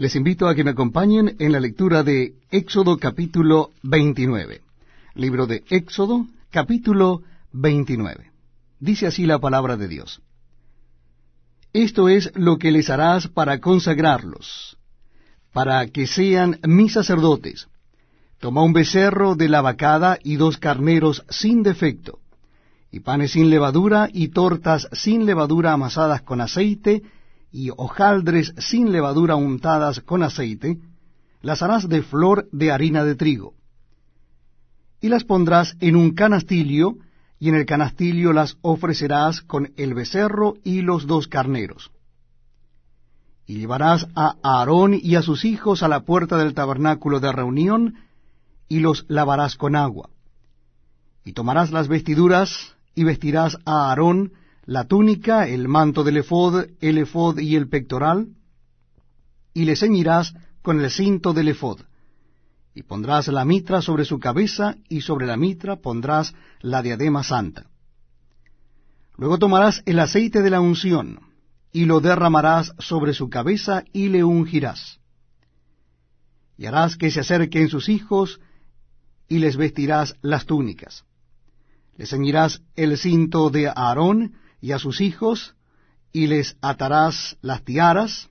Les invito a que me acompañen en la lectura de Éxodo capítulo 29. Libro de Éxodo capítulo 29. Dice así la palabra de Dios. Esto es lo que les harás para consagrarlos, para que sean mis sacerdotes. Toma un becerro de la vacada y dos carneros sin defecto, y panes sin levadura y tortas sin levadura amasadas con aceite, y hojaldres sin levadura untadas con aceite, las harás de flor de harina de trigo. Y las pondrás en un canastillo, y en el canastillo las ofrecerás con el becerro y los dos carneros. Y llevarás a Aarón y a sus hijos a la puerta del tabernáculo de reunión, y los lavarás con agua. Y tomarás las vestiduras, y vestirás a Aarón la túnica, el manto del efod, el efod y el pectoral, y le ceñirás con el cinto del efod. Y pondrás la mitra sobre su cabeza, y sobre la mitra pondrás la diadema santa. Luego tomarás el aceite de la unción, y lo derramarás sobre su cabeza, y le ungirás. Y harás que se acerquen sus hijos, y les vestirás las túnicas. Le ceñirás el cinto de Aarón, y a sus hijos, y les atarás las tiaras,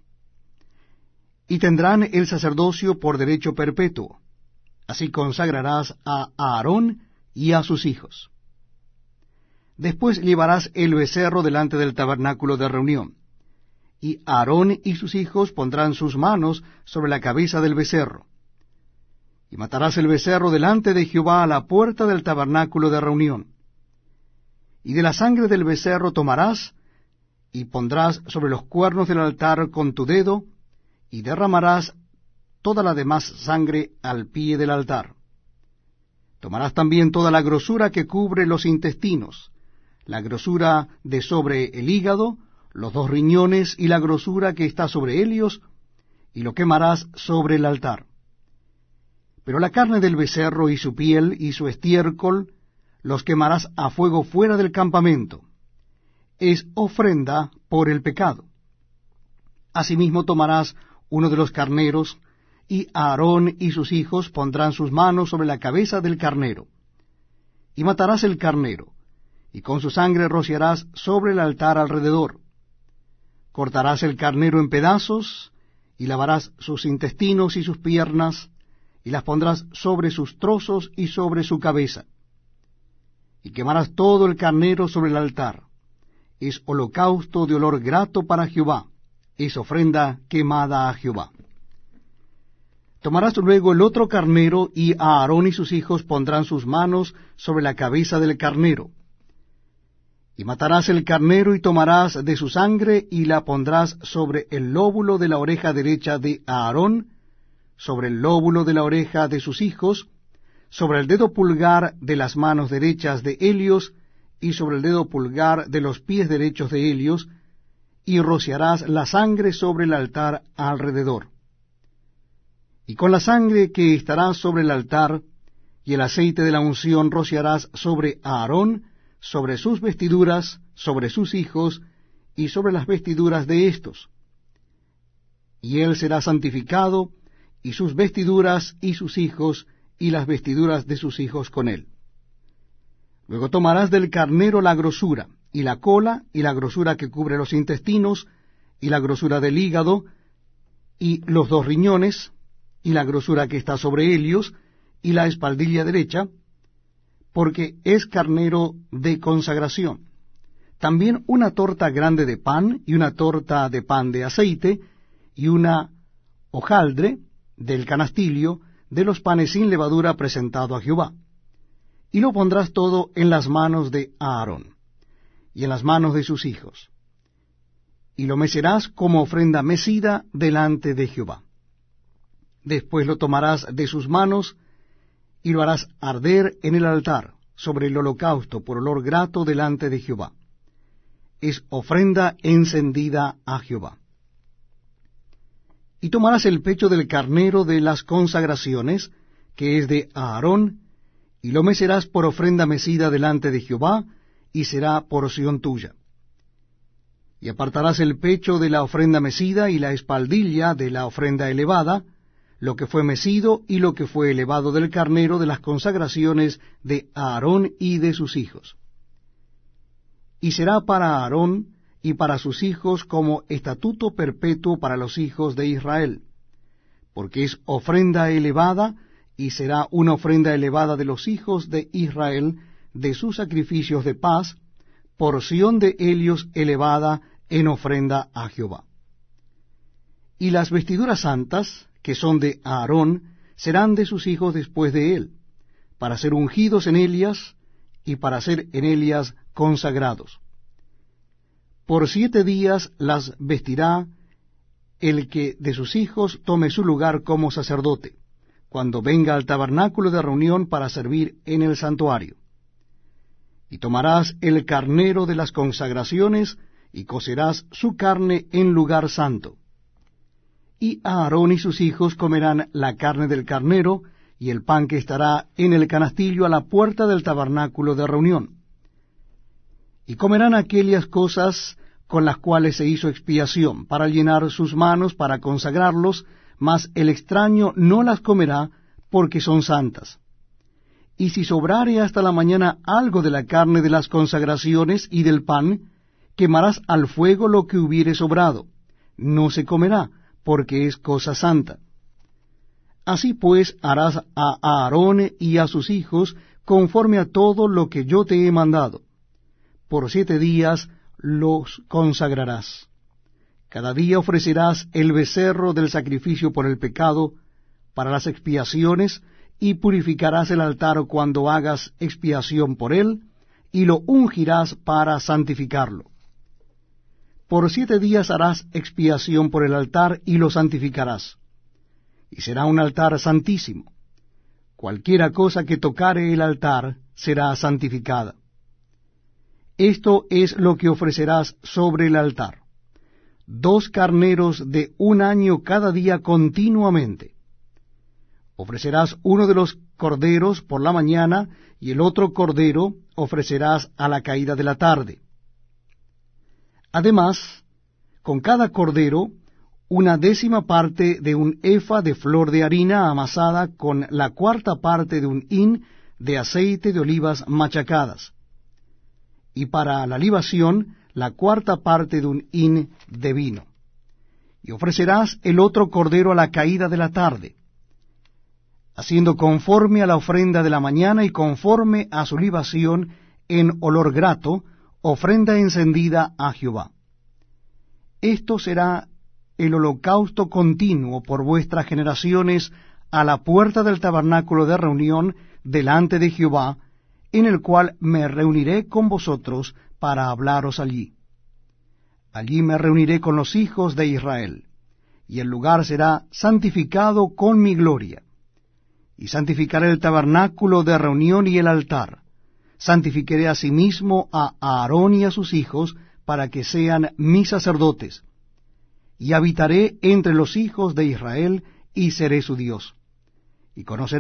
y tendrán el sacerdocio por derecho perpetuo. Así consagrarás a Aarón y a sus hijos. Después llevarás el becerro delante del tabernáculo de reunión, y Aarón y sus hijos pondrán sus manos sobre la cabeza del becerro. Y matarás el becerro delante de Jehová a la puerta del tabernáculo de reunión y de la sangre del becerro tomarás, y pondrás sobre los cuernos del altar con tu dedo, y derramarás toda la demás sangre al pie del altar. Tomarás también toda la grosura que cubre los intestinos, la grosura de sobre el hígado, los dos riñones y la grosura que está sobre ellos, y lo quemarás sobre el altar. Pero la carne del becerro y su piel y su estiércol, los quemarás a fuego fuera del campamento. Es ofrenda por el pecado. Asimismo tomarás uno de los carneros, y Aarón y sus hijos pondrán sus manos sobre la cabeza del carnero. Y matarás el carnero, y con su sangre rociarás sobre el altar alrededor. Cortarás el carnero en pedazos, y lavarás sus intestinos y sus piernas, y las pondrás sobre sus trozos y sobre su cabeza y quemarás todo el carnero sobre el altar. Es holocausto de olor grato para Jehová, es ofrenda quemada a Jehová. Tomarás luego el otro carnero, y Aarón y sus hijos pondrán sus manos sobre la cabeza del carnero. Y matarás el carnero y tomarás de su sangre y la pondrás sobre el lóbulo de la oreja derecha de Aarón, sobre el lóbulo de la oreja de sus hijos, sobre el dedo pulgar de las manos derechas de Helios y sobre el dedo pulgar de los pies derechos de Helios, y rociarás la sangre sobre el altar alrededor. Y con la sangre que estará sobre el altar y el aceite de la unción rociarás sobre Aarón, sobre sus vestiduras, sobre sus hijos y sobre las vestiduras de éstos. Y él será santificado, y sus vestiduras y sus hijos, y las vestiduras de sus hijos con él. Luego tomarás del carnero la grosura, y la cola, y la grosura que cubre los intestinos, y la grosura del hígado, y los dos riñones, y la grosura que está sobre ellos, y la espaldilla derecha, porque es carnero de consagración. También una torta grande de pan, y una torta de pan de aceite, y una hojaldre del canastillo, de los panes sin levadura presentado a Jehová. Y lo pondrás todo en las manos de Aarón, y en las manos de sus hijos, y lo mecerás como ofrenda mecida delante de Jehová. Después lo tomarás de sus manos, y lo harás arder en el altar, sobre el holocausto por olor grato delante de Jehová. Es ofrenda encendida a Jehová. Y tomarás el pecho del carnero de las consagraciones, que es de Aarón, y lo mecerás por ofrenda mecida delante de Jehová, y será porción tuya. Y apartarás el pecho de la ofrenda mecida y la espaldilla de la ofrenda elevada, lo que fue mecido y lo que fue elevado del carnero de las consagraciones de Aarón y de sus hijos. Y será para Aarón y para sus hijos como estatuto perpetuo para los hijos de Israel, porque es ofrenda elevada y será una ofrenda elevada de los hijos de Israel de sus sacrificios de paz, porción de Helios elevada en ofrenda a Jehová. Y las vestiduras santas, que son de Aarón, serán de sus hijos después de él, para ser ungidos en Elias y para ser en Elias consagrados. Por siete días las vestirá el que de sus hijos tome su lugar como sacerdote, cuando venga al tabernáculo de reunión para servir en el santuario. Y tomarás el carnero de las consagraciones, y cocerás su carne en lugar santo y Aarón y sus hijos comerán la carne del carnero y el pan que estará en el canastillo a la puerta del tabernáculo de reunión. Y comerán aquellas cosas con las cuales se hizo expiación, para llenar sus manos, para consagrarlos, mas el extraño no las comerá, porque son santas. Y si sobrare hasta la mañana algo de la carne de las consagraciones y del pan, quemarás al fuego lo que hubiere sobrado, no se comerá, porque es cosa santa. Así pues harás a Aarón y a sus hijos conforme a todo lo que yo te he mandado. Por siete días los consagrarás. Cada día ofrecerás el becerro del sacrificio por el pecado, para las expiaciones, y purificarás el altar cuando hagas expiación por él, y lo ungirás para santificarlo. Por siete días harás expiación por el altar y lo santificarás. Y será un altar santísimo. Cualquiera cosa que tocare el altar será santificada. Esto es lo que ofrecerás sobre el altar. Dos carneros de un año cada día continuamente. Ofrecerás uno de los corderos por la mañana y el otro cordero ofrecerás a la caída de la tarde Además, con cada cordero, una décima parte de un efa de flor de harina amasada con la cuarta parte de un hin de aceite de olivas machacadas. Y para la libación, la cuarta parte de un hin de vino. Y ofrecerás el otro cordero a la caída de la tarde, haciendo conforme a la ofrenda de la mañana y conforme a su libación en olor grato, ofrenda encendida a Jehová. Esto será el holocausto continuo por vuestras generaciones a la puerta del tabernáculo de reunión delante de Jehová, en el cual me reuniré con vosotros para hablaros allí. Allí me reuniré con los hijos de Israel, y el lugar será santificado con mi gloria. Y santificaré el tabernáculo de reunión y el altar, santificaré asimismo a Aarón y a sus hijos, para que sean mis sacerdotes, y habitaré entre los hijos de Israel, y seré su Dios. Y conocerán